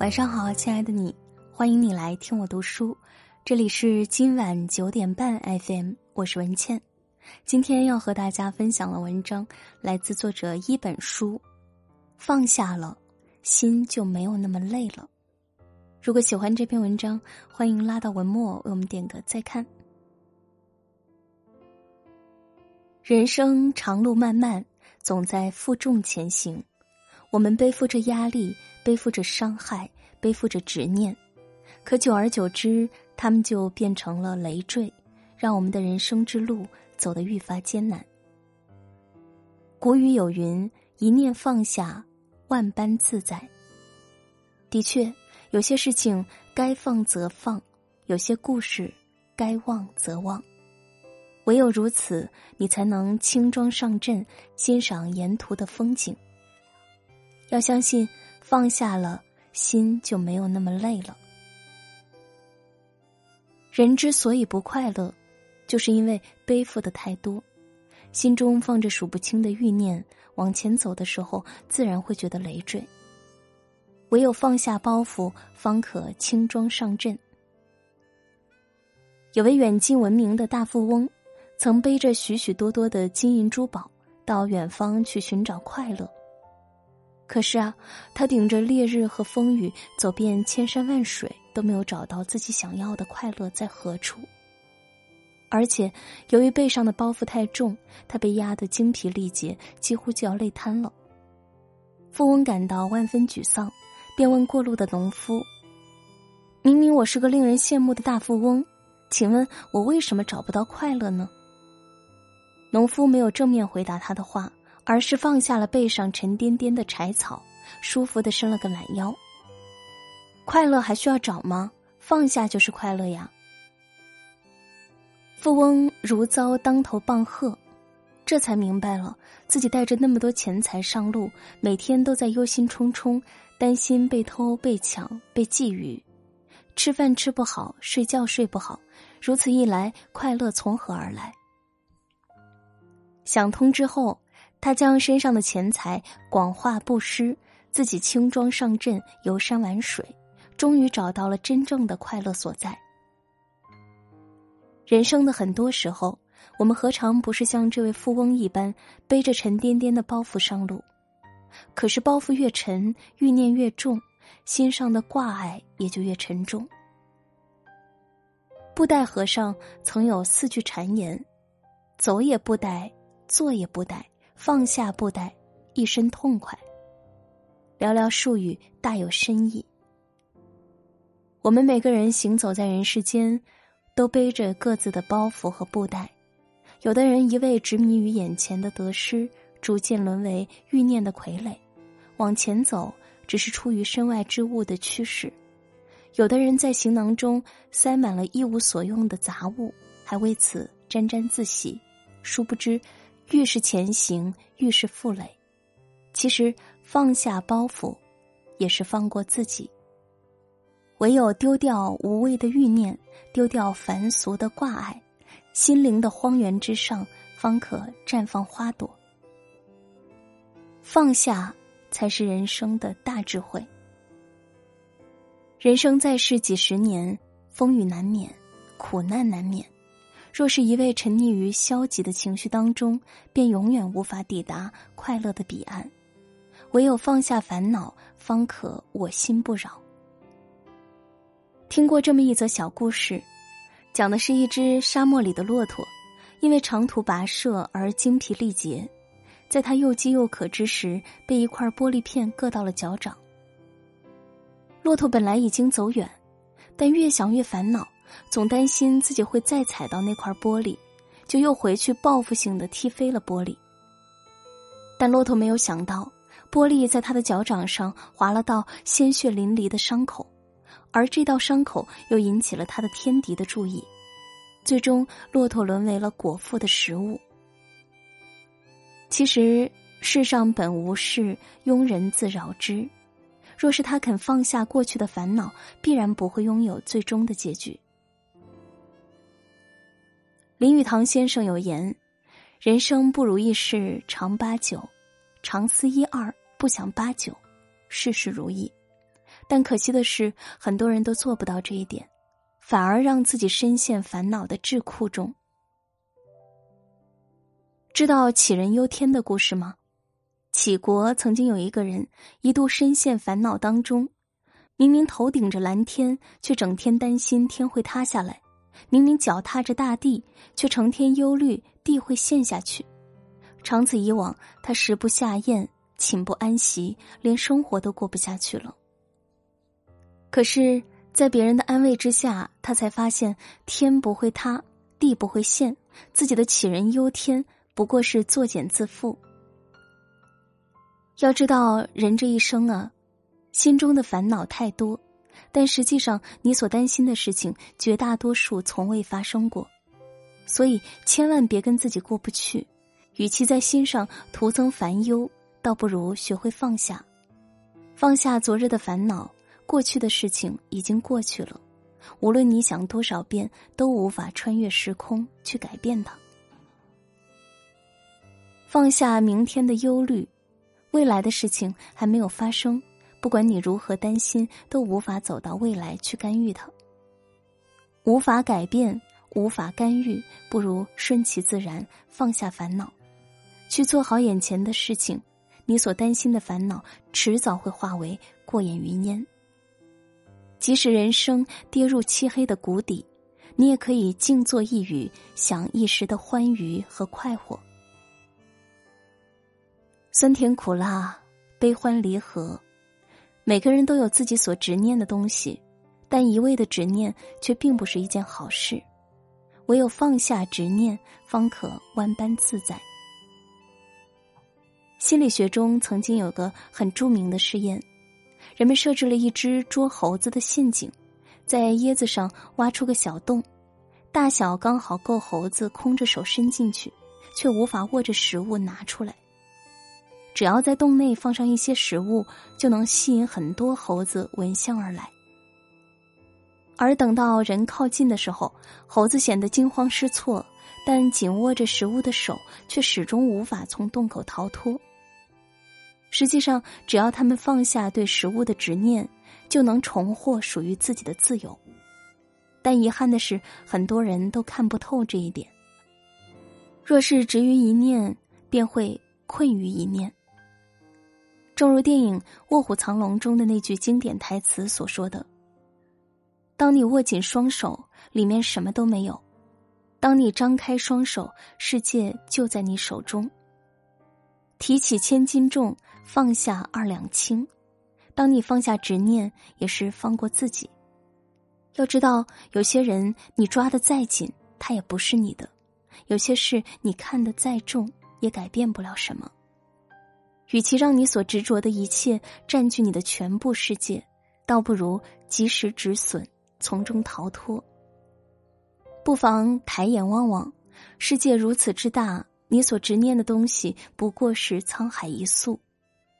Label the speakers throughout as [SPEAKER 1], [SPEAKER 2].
[SPEAKER 1] 晚上好，亲爱的你，欢迎你来听我读书。这里是今晚九点半 FM，我是文倩。今天要和大家分享的文章来自作者一本书，放下了，心就没有那么累了。如果喜欢这篇文章，欢迎拉到文末为我们点个再看。人生长路漫漫，总在负重前行。我们背负着压力，背负着伤害，背负着执念，可久而久之，他们就变成了累赘，让我们的人生之路走得愈发艰难。古语有云：“一念放下，万般自在。”的确，有些事情该放则放，有些故事该忘则忘。唯有如此，你才能轻装上阵，欣赏沿途的风景。要相信，放下了心就没有那么累了。人之所以不快乐，就是因为背负的太多，心中放着数不清的欲念，往前走的时候自然会觉得累赘。唯有放下包袱，方可轻装上阵。有位远近闻名的大富翁，曾背着许许多多的金银珠宝，到远方去寻找快乐。可是啊，他顶着烈日和风雨，走遍千山万水，都没有找到自己想要的快乐在何处。而且，由于背上的包袱太重，他被压得精疲力竭，几乎就要累瘫了。富翁感到万分沮丧，便问过路的农夫：“明明我是个令人羡慕的大富翁，请问我为什么找不到快乐呢？”农夫没有正面回答他的话。而是放下了背上沉甸甸的柴草，舒服的伸了个懒腰。快乐还需要找吗？放下就是快乐呀。富翁如遭当头棒喝，这才明白了自己带着那么多钱财上路，每天都在忧心忡忡，担心被偷、被抢、被觊觎，吃饭吃不好，睡觉睡不好，如此一来，快乐从何而来？想通之后。他将身上的钱财广化布施，自己轻装上阵游山玩水，终于找到了真正的快乐所在。人生的很多时候，我们何尝不是像这位富翁一般，背着沉甸甸的包袱上路？可是包袱越沉，欲念越重，心上的挂碍也就越沉重。布袋和尚曾有四句禅言：“走也不带，坐也不带。”放下布袋，一身痛快。寥寥数语，大有深意。我们每个人行走在人世间，都背着各自的包袱和布袋。有的人一味执迷于眼前的得失，逐渐沦为欲念的傀儡，往前走只是出于身外之物的驱使。有的人在行囊中塞满了一无所用的杂物，还为此沾沾自喜，殊不知。越是前行，越是负累。其实放下包袱，也是放过自己。唯有丢掉无谓的欲念，丢掉凡俗的挂碍，心灵的荒原之上，方可绽放花朵。放下，才是人生的大智慧。人生在世几十年，风雨难免，苦难难免。若是一味沉溺于消极的情绪当中，便永远无法抵达快乐的彼岸。唯有放下烦恼，方可我心不扰。听过这么一则小故事，讲的是一只沙漠里的骆驼，因为长途跋涉而精疲力竭，在它又饥又渴之时，被一块玻璃片硌到了脚掌。骆驼本来已经走远，但越想越烦恼。总担心自己会再踩到那块玻璃，就又回去报复性的踢飞了玻璃。但骆驼没有想到，玻璃在他的脚掌上划了道鲜血淋漓的伤口，而这道伤口又引起了他的天敌的注意，最终骆驼沦为了果腹的食物。其实世上本无事，庸人自扰之。若是他肯放下过去的烦恼，必然不会拥有最终的结局。林语堂先生有言：“人生不如意事常八九，常思一二，不想八九，事事如意。”但可惜的是，很多人都做不到这一点，反而让自己深陷烦恼的智库中。知道杞人忧天的故事吗？杞国曾经有一个人一度深陷烦恼当中，明明头顶着蓝天，却整天担心天会塌下来；明明脚踏着大地，却成天忧虑地会陷下去。长此以往，他食不下咽，寝不安席，连生活都过不下去了。可是，在别人的安慰之下，他才发现天不会塌，地不会陷，自己的杞人忧天不过是作茧自缚。要知道，人这一生啊，心中的烦恼太多，但实际上你所担心的事情，绝大多数从未发生过，所以千万别跟自己过不去。与其在心上徒增烦忧，倒不如学会放下，放下昨日的烦恼，过去的事情已经过去了，无论你想多少遍，都无法穿越时空去改变它。放下明天的忧虑。未来的事情还没有发生，不管你如何担心，都无法走到未来去干预它。无法改变，无法干预，不如顺其自然，放下烦恼，去做好眼前的事情。你所担心的烦恼，迟早会化为过眼云烟。即使人生跌入漆黑的谷底，你也可以静坐一隅，享一时的欢愉和快活。酸甜苦辣，悲欢离合，每个人都有自己所执念的东西，但一味的执念却并不是一件好事。唯有放下执念，方可万般自在。心理学中曾经有个很著名的试验，人们设置了一只捉猴子的陷阱，在椰子上挖出个小洞，大小刚好够猴子空着手伸进去，却无法握着食物拿出来。只要在洞内放上一些食物，就能吸引很多猴子闻香而来。而等到人靠近的时候，猴子显得惊慌失措，但紧握着食物的手却始终无法从洞口逃脱。实际上，只要他们放下对食物的执念，就能重获属于自己的自由。但遗憾的是，很多人都看不透这一点。若是执于一念，便会困于一念。正如电影《卧虎藏龙》中的那句经典台词所说的：“当你握紧双手，里面什么都没有；当你张开双手，世界就在你手中。提起千斤重，放下二两轻。当你放下执念，也是放过自己。要知道，有些人你抓得再紧，他也不是你的；有些事你看得再重，也改变不了什么。”与其让你所执着的一切占据你的全部世界，倒不如及时止损，从中逃脱。不妨抬眼望望，世界如此之大，你所执念的东西不过是沧海一粟。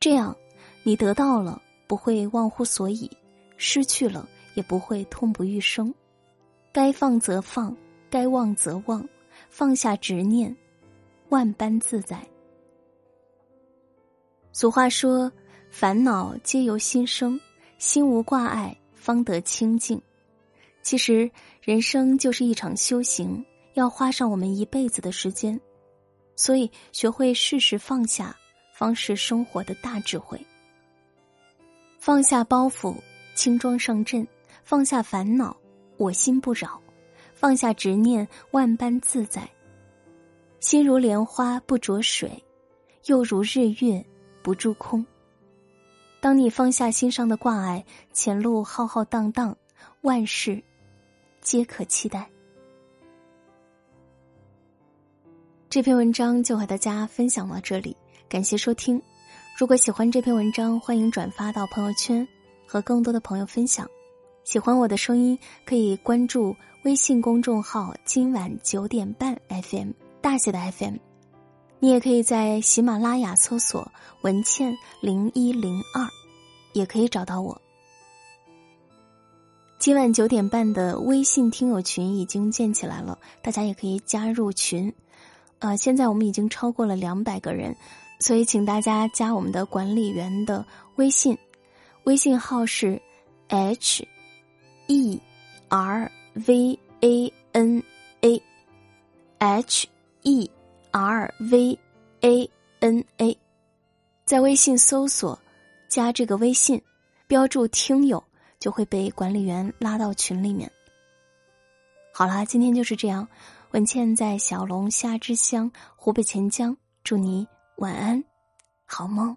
[SPEAKER 1] 这样，你得到了不会忘乎所以，失去了也不会痛不欲生。该放则放，该忘则忘，放下执念，万般自在。俗话说：“烦恼皆由心生，心无挂碍，方得清净。”其实，人生就是一场修行，要花上我们一辈子的时间。所以，学会适时放下，方是生活的大智慧。放下包袱，轻装上阵；放下烦恼，我心不扰；放下执念，万般自在。心如莲花不着水，又如日月。不住空。当你放下心上的挂碍，前路浩浩荡荡，万事皆可期待。这篇文章就和大家分享到这里，感谢收听。如果喜欢这篇文章，欢迎转发到朋友圈，和更多的朋友分享。喜欢我的声音，可以关注微信公众号“今晚九点半 FM” 大写的 FM。你也可以在喜马拉雅搜索“文倩零一零二”，也可以找到我。今晚九点半的微信听友群已经建起来了，大家也可以加入群。呃，现在我们已经超过了两百个人，所以请大家加我们的管理员的微信，微信号是 H E R V A N A H E R V A N A，在微信搜索加这个微信，标注听友，就会被管理员拉到群里面。好啦，今天就是这样。文倩在小龙虾之乡湖北潜江，祝你晚安，好梦。